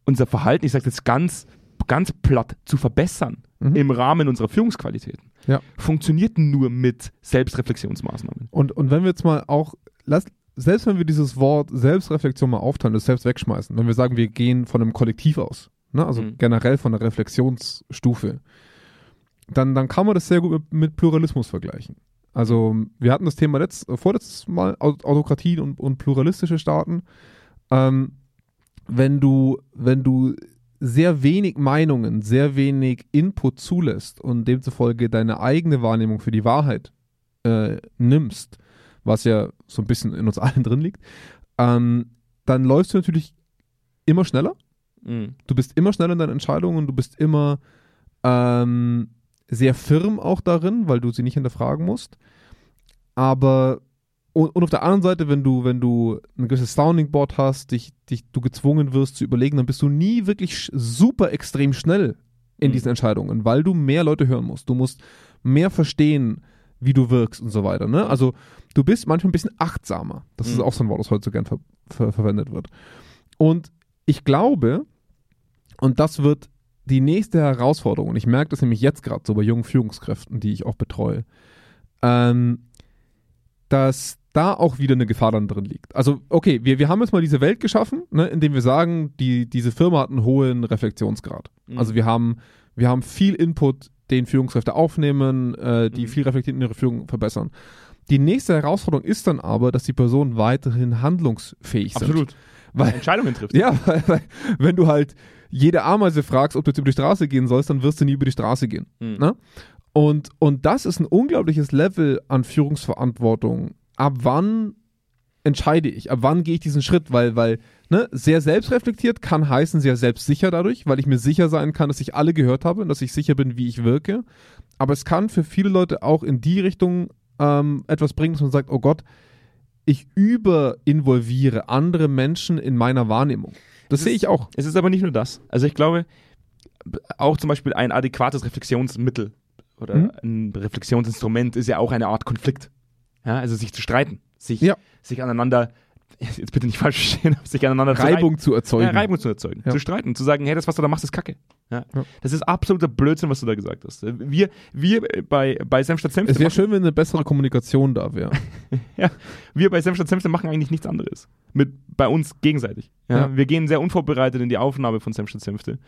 unser Verhalten, ich sage jetzt ganz, ganz platt, zu verbessern Mhm. im Rahmen unserer Führungsqualitäten, Ja. funktioniert nur mit Selbstreflexionsmaßnahmen. Und, und wenn wir jetzt mal auch, lass, selbst wenn wir dieses Wort Selbstreflexion mal aufteilen, das selbst wegschmeißen, wenn wir sagen, wir gehen von einem Kollektiv aus, ne, also Mhm. generell von der Reflexionsstufe, dann, dann kann man das sehr gut mit, mit Pluralismus vergleichen. Also wir hatten das Thema letzt, äh, vorletztes Mal, Au- Autokratien und, und pluralistische Staaten. Ähm, wenn du, wenn du sehr wenig Meinungen, sehr wenig Input zulässt und demzufolge deine eigene Wahrnehmung für die Wahrheit äh, nimmst, was ja so ein bisschen in uns allen <laughs> drin liegt, ähm, dann läufst du natürlich immer schneller. Mhm. Du bist immer schneller in deinen Entscheidungen, du bist immer ähm, sehr firm auch darin, weil du sie nicht hinterfragen musst. Aber und, und auf der anderen Seite, wenn du, wenn du ein gewisses Sounding Board hast, dich, dich, du gezwungen wirst zu überlegen, dann bist du nie wirklich super extrem schnell in Mhm. diesen Entscheidungen, weil du mehr Leute hören musst. Du musst mehr verstehen, wie du wirkst und so weiter. Ne? Also du bist manchmal ein bisschen achtsamer. Das ist Mhm. auch so ein Wort, das heute so gern ver ver verwendet wird. Und ich glaube, und das wird die nächste Herausforderung, und ich merke das nämlich jetzt gerade so bei jungen Führungskräften, die ich auch betreue, ähm, dass da auch wieder eine Gefahr dann drin liegt. Also, okay, wir, wir haben jetzt mal diese Welt geschaffen, ne, indem wir sagen, die, diese Firma hat einen hohen Reflexionsgrad. Mhm. Also wir haben, wir haben viel Input, den Führungskräfte aufnehmen, äh, die Mhm. viel reflektiert in ihre Führung verbessern. Die nächste Herausforderung ist dann aber, dass die Personen weiterhin handlungsfähig sind. Absolut. Weil, Entscheidungen trifft. ja, <laughs> weil, weil wenn du halt jede Ameise fragst, ob du jetzt über die Straße gehen sollst, dann wirst du nie über die Straße gehen. Mhm. Ne? Und, und das ist ein unglaubliches Level an Führungsverantwortung. Ab wann entscheide ich? Ab wann gehe ich diesen Schritt? Weil, weil ne, sehr selbstreflektiert kann heißen, sehr selbstsicher dadurch, weil ich mir sicher sein kann, dass ich alle gehört habe und dass ich sicher bin, wie ich wirke. Aber es kann für viele Leute auch in die Richtung ähm, etwas bringen, dass man sagt, oh Gott, ich überinvolviere andere Menschen in meiner Wahrnehmung. Das Es sehe ich auch. Es ist aber nicht nur das. Also ich glaube, auch zum Beispiel ein adäquates Reflexionsmittel oder Mhm. ein Reflexionsinstrument ist ja auch eine Art Konflikt. Ja, also sich zu streiten, sich, Ja. sich aneinander, jetzt bitte nicht falsch verstehen, <laughs> sich aneinander zu Reibung zu Ja, erzeugen. Reibung zu erzeugen, Ja. zu streiten, zu sagen, hey, das, was du da machst, ist Kacke. Ja. Ja. Das ist absoluter Blödsinn, was du da gesagt hast. Wir, wir bei, bei Senf statt Es wäre schön, wenn eine bessere Kommunikation da wäre. <laughs> wir bei Senf statt machen eigentlich nichts anderes. Mit, bei uns gegenseitig. Ja. Ja. Wir gehen sehr unvorbereitet in die Aufnahme von Senf statt Senfte.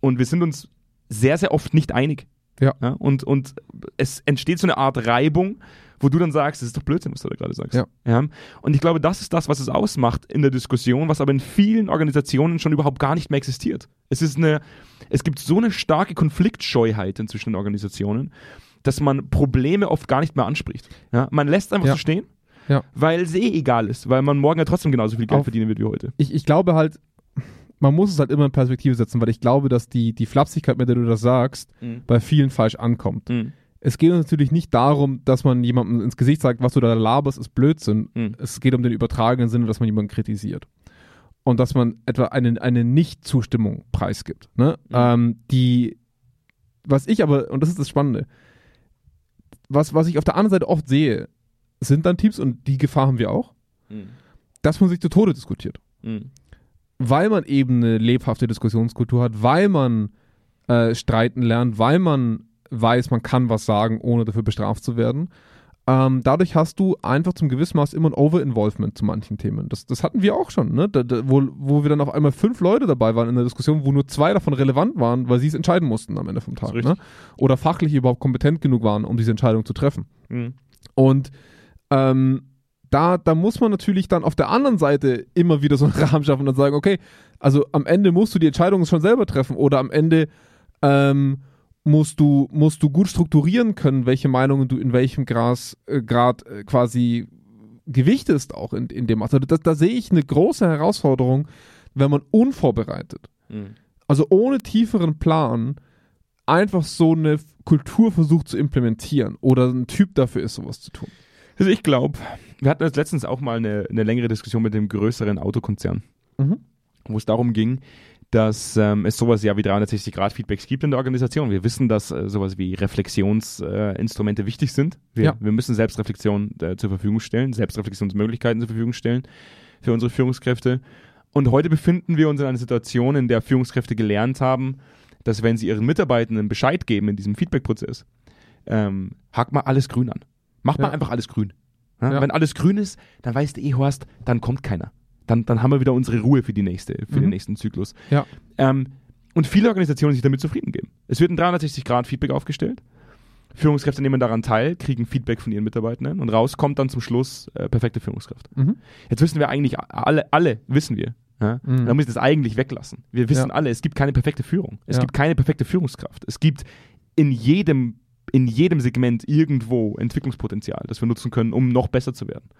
Und wir sind uns sehr, sehr oft nicht einig. Ja. und, und es entsteht so eine Art Reibung, wo du dann sagst, das ist doch Blödsinn, was du da gerade sagst. Ja. Und ich glaube, das ist das, was es ausmacht in der Diskussion, was aber in vielen Organisationen schon überhaupt gar nicht mehr existiert. Es ist eine, es gibt so eine starke Konfliktscheuheit inzwischen in Organisationen, dass man Probleme oft gar nicht mehr anspricht. Ja? Man lässt einfach Ja. so stehen, Ja. weil es eh egal ist, weil man morgen ja trotzdem genauso viel Geld Auf- verdienen wird wie heute. Ich, ich glaube halt, man muss es halt immer in Perspektive setzen, weil ich glaube, dass die, die Flapsigkeit, mit der du das sagst, bei vielen falsch ankommt. Mhm. Es geht uns natürlich nicht darum, dass man jemandem ins Gesicht sagt, was du da laberst, ist Blödsinn. Mhm. Es geht um den übertragenen Sinne, dass man jemanden kritisiert. Und dass man etwa eine, eine Nicht-Zustimmung preisgibt. Ne? Mhm. Ähm, die, was ich aber, und das ist das Spannende, was, was ich auf der anderen Seite oft sehe, sind dann Teams, und die Gefahr haben wir auch, Mhm. dass man sich zu Tode diskutiert. Mhm. Weil man eben eine lebhafte Diskussionskultur hat, weil man äh, streiten lernt, weil man weiß, man kann was sagen, ohne dafür bestraft zu werden. Ähm, dadurch hast du einfach zum gewissen Maß immer ein Over-Involvement zu manchen Themen. Das, das hatten wir auch schon, ne? Da, da, wo, wo wir dann auf einmal fünf Leute dabei waren in der Diskussion, wo nur zwei davon relevant waren, weil sie es entscheiden mussten am Ende vom Tag. Ne? Oder fachlich überhaupt kompetent genug waren, um diese Entscheidung zu treffen. Mhm. Und ähm, da, da muss man natürlich dann auf der anderen Seite immer wieder so einen <laughs> Rahmen schaffen und sagen, okay, also am Ende musst du die Entscheidung schon selber treffen oder am Ende ähm, musst du, musst du gut strukturieren können, welche Meinungen du in welchem Gras, äh, Grad äh, quasi gewichtest auch in, in dem. Also da, da sehe ich eine große Herausforderung, wenn man unvorbereitet, also ohne tieferen Plan, einfach so eine Kultur versucht zu implementieren oder ein Typ dafür ist, sowas zu tun. Also ich glaube, wir hatten jetzt letztens auch mal eine, eine längere Diskussion mit dem größeren Autokonzern, Mhm. wo es darum ging, dass ähm, es sowas ja wie 360-Grad-Feedbacks gibt in der Organisation. Wir wissen, dass äh, sowas wie Reflexionsinstrumente äh, wichtig sind. Wir, Ja. wir müssen Selbstreflexion äh, zur Verfügung stellen, Selbstreflexionsmöglichkeiten zur Verfügung stellen für unsere Führungskräfte. Und heute befinden wir uns in einer Situation, in der Führungskräfte gelernt haben, dass wenn sie ihren Mitarbeitenden Bescheid geben in diesem Feedback-Prozess, ähm, hakt mal alles grün an. Macht mal Ja. einfach alles grün. Ja. Wenn alles grün ist, dann weißt du eh, Horst, dann kommt keiner. Dann, dann haben wir wieder unsere Ruhe für, die nächste, für den Mhm. nächsten Zyklus. Ja. Ähm, und viele Organisationen sich damit zufrieden geben. Es wird ein 360-Grad-Feedback aufgestellt. Führungskräfte nehmen daran teil, kriegen Feedback von ihren Mitarbeitenden und raus kommt dann zum Schluss äh, perfekte Führungskraft. Mhm. Jetzt wissen wir eigentlich, alle, alle wissen wir. Ja? Mhm. Da muss ich das eigentlich weglassen. Wir wissen Ja. alle, es gibt keine perfekte Führung. Es Ja. gibt keine perfekte Führungskraft. Es gibt in jedem, in jedem Segment irgendwo Entwicklungspotenzial, das wir nutzen können, um noch besser zu werden.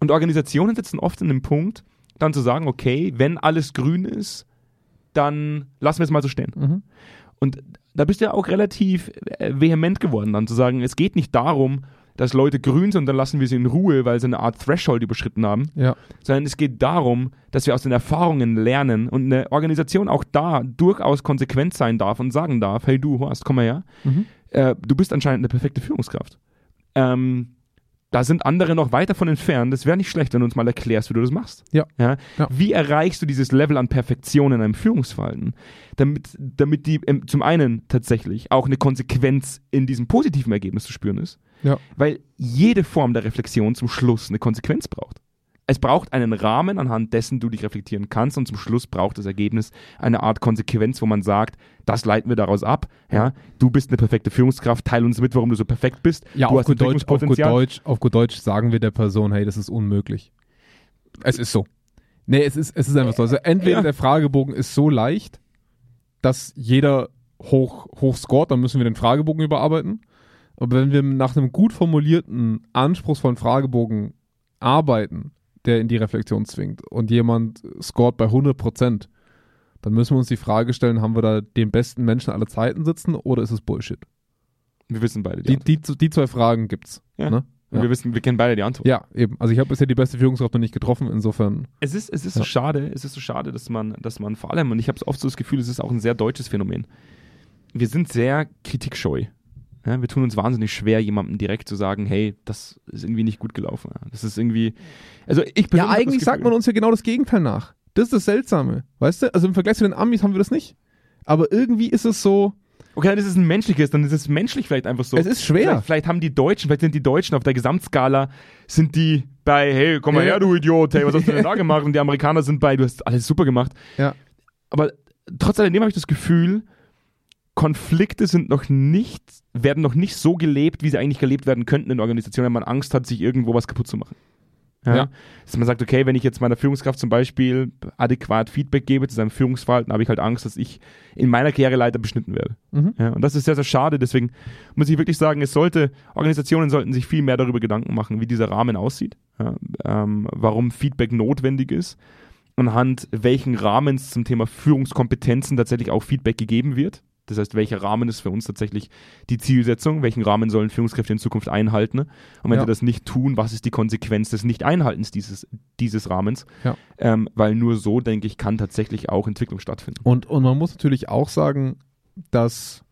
Und Organisationen sitzen oft in dem Punkt, dann zu sagen, okay, wenn alles grün ist, dann lassen wir es mal so stehen. Mhm. Und da bist du ja auch relativ äh, vehement geworden, dann zu sagen, es geht nicht darum, dass Leute grün sind und dann lassen wir sie in Ruhe, weil sie eine Art Threshold überschritten haben, Ja. sondern es geht darum, dass wir aus den Erfahrungen lernen und eine Organisation auch da durchaus konsequent sein darf und sagen darf, hey du, Horst, komm mal her, Mhm. äh, du bist anscheinend eine perfekte Führungskraft. Ähm, da sind andere noch weit davon entfernt. Das wäre nicht schlecht, wenn du uns mal erklärst, wie du das machst. Ja. Ja? Ja. Wie erreichst du dieses Level an Perfektion in einem Führungsverhalten? Damit, damit die ähm, zum einen tatsächlich auch eine Konsequenz in diesem positiven Ergebnis zu spüren ist. Ja. Weil jede Form der Reflexion zum Schluss eine Konsequenz braucht. Es braucht einen Rahmen, anhand dessen du dich reflektieren kannst und zum Schluss braucht das Ergebnis eine Art Konsequenz, wo man sagt, das leiten wir daraus ab. Ja, du bist eine perfekte Führungskraft, teil uns mit, warum du so perfekt bist. Ja, du auf gut, Deutsch, auf, gut. Deutsch, auf gut Deutsch sagen wir der Person, hey, das ist unmöglich. Es ist so. Nee, es ist, es ist einfach so. Also entweder Ja. der Fragebogen ist so leicht, dass jeder hoch, hoch scoret, dann müssen wir den Fragebogen überarbeiten. Aber wenn wir nach einem gut formulierten, anspruchsvollen Fragebogen arbeiten, der in die Reflexion zwingt und jemand scoret bei 100 Prozent, dann müssen wir uns die Frage stellen, haben wir da den besten Menschen aller Zeiten sitzen oder ist es Bullshit? Wir wissen beide die, Die, Antwort. die, die zwei Fragen gibt's. Ja. Ne? Und ja. wir wissen, wir kennen beide die Antwort. Ja, eben. Also ich habe bisher die beste Führungskraft noch nicht getroffen, insofern. Es ist, es ist Ja. so schade, es ist so schade, dass man, dass man vor allem, und ich habe oft so das Gefühl, es ist auch ein sehr deutsches Phänomen. Wir sind sehr kritikscheu. Ja, wir tun uns wahnsinnig schwer, jemandem direkt zu sagen, hey, das ist irgendwie nicht gut gelaufen. Ja, Das ist irgendwie. Also ich Ja, persönlich hab eigentlich sagt man uns ja genau das Gegenteil nach. Das ist das Seltsame. Weißt du? Also im Vergleich zu den Amis haben wir das nicht. Aber irgendwie ist es so, Okay, das ist ein menschliches, dann ist es menschlich vielleicht einfach so. es ist schwer. Vielleicht, vielleicht haben die Deutschen, vielleicht sind die Deutschen auf der Gesamtskala, sind die bei, hey, komm mal Ja. her, du Idiot, hey, was hast du denn da gemacht? Und die Amerikaner sind bei, du hast alles super gemacht. Ja. Aber trotz alledem habe ich das Gefühl, Konflikte sind noch nicht, werden noch nicht so gelebt, wie sie eigentlich gelebt werden könnten in Organisationen, wenn man Angst hat, sich irgendwo was kaputt zu machen. Ja. Dass man sagt, okay, wenn ich jetzt meiner Führungskraft zum Beispiel adäquat Feedback gebe zu seinem Führungsverhalten, habe ich halt Angst, dass ich in meiner Karriereleiter beschnitten werde. Mhm. Ja, und das ist sehr, sehr schade. Deswegen muss ich wirklich sagen, es sollte, Organisationen sollten sich viel mehr darüber Gedanken machen, wie dieser Rahmen aussieht, ja, ähm, warum Feedback notwendig ist, anhand welchen Rahmens zum Thema Führungskompetenzen tatsächlich auch Feedback gegeben wird. Das heißt, welcher Rahmen ist für uns tatsächlich die Zielsetzung? Welchen Rahmen sollen Führungskräfte in Zukunft einhalten? Und wenn Ja. sie das nicht tun, was ist die Konsequenz des Nicht-Einhaltens dieses, dieses Rahmens? Ja. Ähm, weil nur so, denke ich, kann tatsächlich auch Entwicklung stattfinden. Und, und man muss natürlich auch sagen, dass,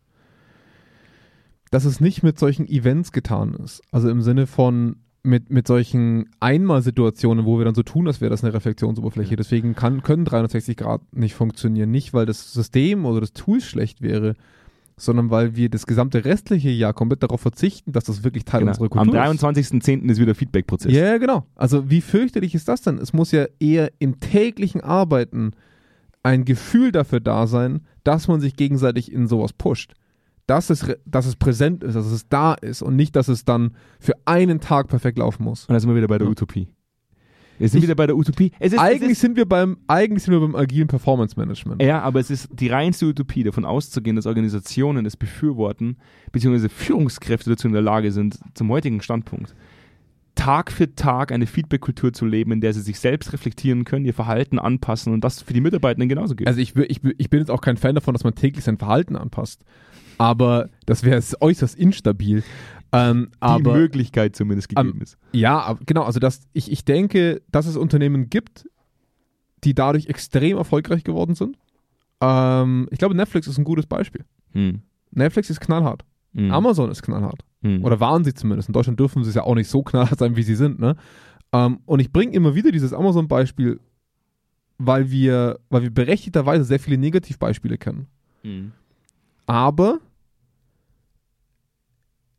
dass es nicht mit solchen Events getan ist. Also im Sinne von mit, mit solchen Einmalsituationen, wo wir dann so tun, als wäre das eine Reflexionsoberfläche. Deswegen kann, können 360 Grad nicht funktionieren. Nicht, weil das System oder das Tool schlecht wäre, sondern weil wir das gesamte restliche Jahr komplett darauf verzichten, dass das wirklich Teil Genau. unserer Am Kultur ist. 23.10. ist wieder Feedback-Prozess. Ja, ja, genau. Also wie fürchterlich ist das denn? Es muss ja eher im täglichen Arbeiten ein Gefühl dafür da sein, dass man sich gegenseitig in sowas pusht. Dass es, dass es präsent ist, dass es da ist und nicht, dass es dann für einen Tag perfekt laufen muss. Und da sind wir wieder bei der Ja. Utopie. Wir sind Ich- wieder bei der Utopie. Ist, eigentlich, sind wir beim, eigentlich sind wir beim agilen Performance Management. ja, aber es ist die reinste Utopie, davon auszugehen, dass Organisationen es befürworten, beziehungsweise Führungskräfte dazu in der Lage sind, zum heutigen Standpunkt, Tag für Tag eine Feedback-Kultur zu leben, in der sie sich selbst reflektieren können, ihr Verhalten anpassen und das für die Mitarbeitenden genauso gilt. Also ich, ich, ich bin jetzt auch kein Fan davon, dass man täglich sein Verhalten anpasst. Aber das wäre äußerst instabil. Ähm, die aber Möglichkeit zumindest gegeben Am- ist. ja, genau, also das, ich, ich denke, dass es Unternehmen gibt, die dadurch extrem erfolgreich geworden sind. Ähm, ich glaube, Netflix ist ein gutes Beispiel. Hm. Netflix ist knallhart. Hm. Amazon ist knallhart. Hm. Oder waren sie zumindest. In Deutschland dürfen sie es ja auch nicht so knallhart sein, wie sie sind. Ne? Ähm, und ich bringe immer wieder dieses Amazon-Beispiel, weil wir, weil wir berechtigterweise sehr viele Negativbeispiele kennen. Hm. Aber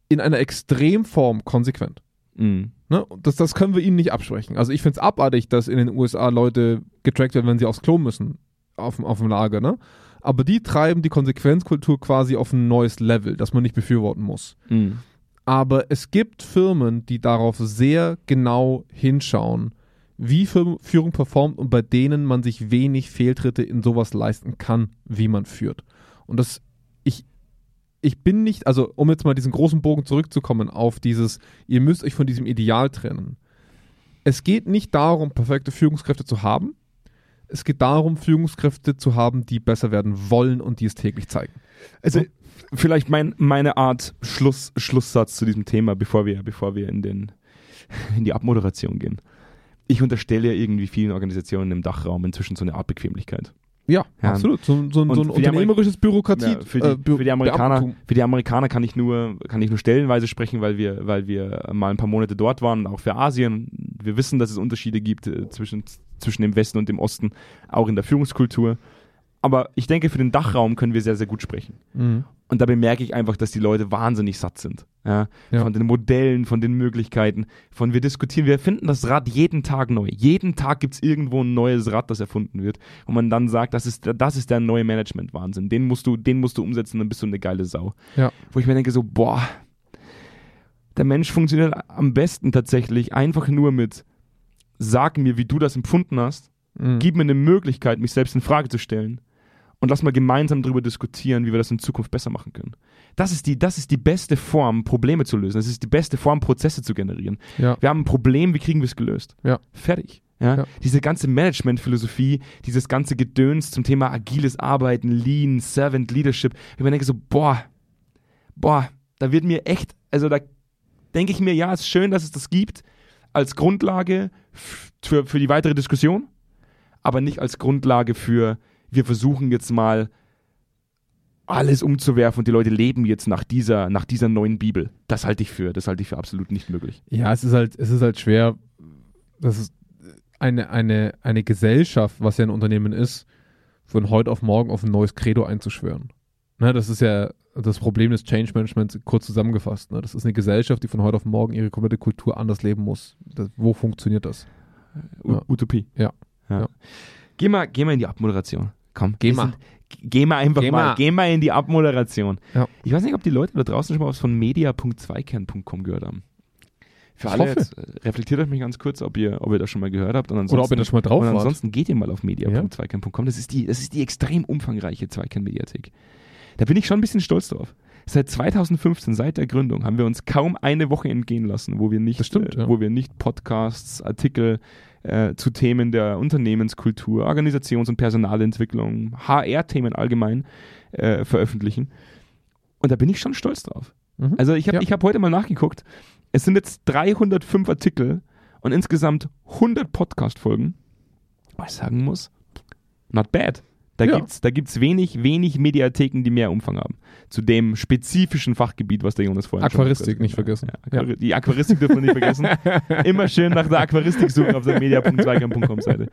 in einer Extremform konsequent. Hm. Ne? Das, das können wir ihnen nicht absprechen. Also ich finde es abartig, dass in den USA Leute getrackt werden, wenn sie aufs Klo müssen, auf, dem- auf dem Lager. Ne? Aber die treiben die Konsequenzkultur quasi auf ein neues Level, das man nicht befürworten muss. Hm. Aber es gibt Firmen, die darauf sehr genau hinschauen, wie Führung performt und bei denen man sich wenig Fehltritte in sowas leisten kann, wie man führt. Und das, ich bin nicht, also um jetzt mal diesen großen Bogen zurückzukommen auf dieses, ihr müsst euch von diesem Ideal trennen. Es geht nicht darum, perfekte Führungskräfte zu haben. Es geht darum, Führungskräfte zu haben, die besser werden wollen und die es täglich zeigen. Also vielleicht mein, meine Art Schluss, Schlusssatz zu diesem Thema, bevor wir, bevor wir in, den, in die Abmoderation gehen. Ich unterstelle ja irgendwie vielen Organisationen im Dachraum inzwischen so eine Art Bequemlichkeit. Ja, Ja. absolut. So, so, ein- so ein unternehmerisches Bürokratie. Ja, für, die, äh, für, die Amerikaner, für die Amerikaner kann ich nur, kann ich nur stellenweise sprechen, weil wir, weil wir mal ein paar Monate dort waren, auch für Asien. Wir wissen, dass es Unterschiede gibt äh, zwischen, zwischen dem Westen und dem Osten, auch in der Führungskultur. Aber ich denke, für den Dachraum können wir sehr, sehr gut sprechen. Mhm. Und da bemerke ich einfach, dass die Leute wahnsinnig satt sind. Ja? Ja. Von den Modellen, von den Möglichkeiten, von wir diskutieren, wir erfinden das Rad jeden Tag neu. Jeden Tag gibt es irgendwo ein neues Rad, das erfunden wird. Und man dann sagt, das ist, das ist der neue Management-Wahnsinn. Den musst du, den musst du umsetzen, dann bist du eine geile Sau. Ja. Wo ich mir denke, so, boah, der Mensch funktioniert am besten tatsächlich einfach nur mit, sag mir, wie du das empfunden hast, Mhm. gib mir eine Möglichkeit, mich selbst in Frage zu stellen und lass mal gemeinsam darüber diskutieren, wie wir das in Zukunft besser machen können. Das ist die, das ist die beste Form, Probleme zu lösen. Das ist die beste Form, Prozesse zu generieren. Ja. Wir haben ein Problem, wie kriegen wir es gelöst? Ja. Fertig. Ja? Ja. Diese ganze Management-Philosophie, dieses ganze Gedöns zum Thema agiles Arbeiten, Lean, Servant Leadership. Ich mir denke so, boah, boah, da wird mir echt, also da denke ich mir, ja, es ist schön, dass es das gibt, als Grundlage für, für die weitere Diskussion, aber nicht als Grundlage für, wir versuchen jetzt mal alles umzuwerfen und die Leute leben jetzt nach dieser, nach dieser neuen Bibel. Das halte ich für, das halte ich für absolut nicht möglich. Ja, es ist halt, es ist halt schwer, das ist eine, eine, eine Gesellschaft, was ja ein Unternehmen ist, von heute auf morgen auf ein neues Credo einzuschwören. Ne, das ist ja das Problem des Change Managements kurz zusammengefasst. Ne? Das ist eine Gesellschaft, die von heute auf morgen ihre komplette Kultur anders leben muss. Das, wo funktioniert das? U Ja. Utopie. Ja. Ja. Geh, mal, geh mal in die Abmoderation. Komm, Geh mal. Geh mal einfach Geh mal. mal. Geh mal in die Abmoderation. Ja. Ich weiß nicht, ob die Leute da draußen schon mal was von media.zweikern.com gehört haben. Für Ich alle hoffe. jetzt, äh, reflektiert euch mich ganz kurz, ob ihr, ob ihr das schon mal gehört habt. Oder ob ihr da schon mal drauf wart. ansonsten geht ihr mal auf media.zweikern.com. Das ist die, das ist die extrem umfangreiche Zweikern-Mediathek. Da bin ich schon ein bisschen stolz drauf. Seit 2015, seit der Gründung, haben wir uns kaum eine Woche entgehen lassen, wo wir nicht, Das stimmt, äh, ja. wo wir nicht Podcasts, Artikel äh, zu Themen der Unternehmenskultur, Organisations- und Personalentwicklung, HR-Themen allgemein äh, veröffentlichen. Und da bin ich schon stolz drauf. Mhm. Also ich habe Ja. ich hab heute mal nachgeguckt. Es sind jetzt 305 Artikel und insgesamt 100 Podcast-Folgen. Was ich sagen muss, not bad. Da Ja. gibt's da gibt's wenig, wenig Mediatheken, die mehr Umfang haben. Zu dem spezifischen Fachgebiet, was der Jonas vorhin schon Aquaristik gesagt hat. nicht vergessen. Ja, Aquari Die Aquaristik dürfen wir nicht vergessen. <laughs> Immer schön nach der Aquaristik suchen auf der media.zweikern.com Seite.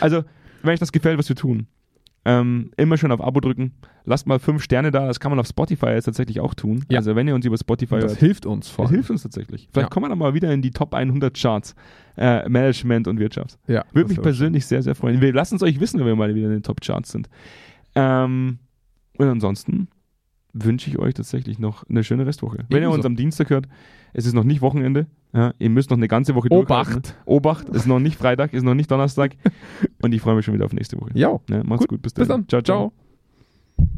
Also, wenn euch das gefällt, was wir tun, ähm, immer schön auf Abo drücken. Lasst mal fünf Sterne da. Das kann man auf Spotify jetzt tatsächlich auch tun. Ja. Also, wenn ihr uns über Spotify das hört, hilft uns vor das hilft uns tatsächlich. Vielleicht Ja. kommen wir dann mal wieder in die Top 100 Charts. Äh, Management und Wirtschaft. Ja, Würde mich persönlich sehr, sehr freuen. Wir lassen es euch wissen, wenn wir mal wieder in den Top Charts sind. Ähm, und ansonsten wünsche ich euch tatsächlich noch eine schöne Restwoche. Wenn ihr Ebenso. uns am Dienstag hört, es ist noch nicht Wochenende. Ja, ihr müsst noch eine ganze Woche Obacht. durchhalten. Obacht, ist noch nicht Freitag, ist noch nicht Donnerstag. <laughs> und ich freue mich schon wieder auf nächste Woche. Ja. Ne, macht's gut. Gut, bis dann. bis dann. Ciao, ciao. Ciao.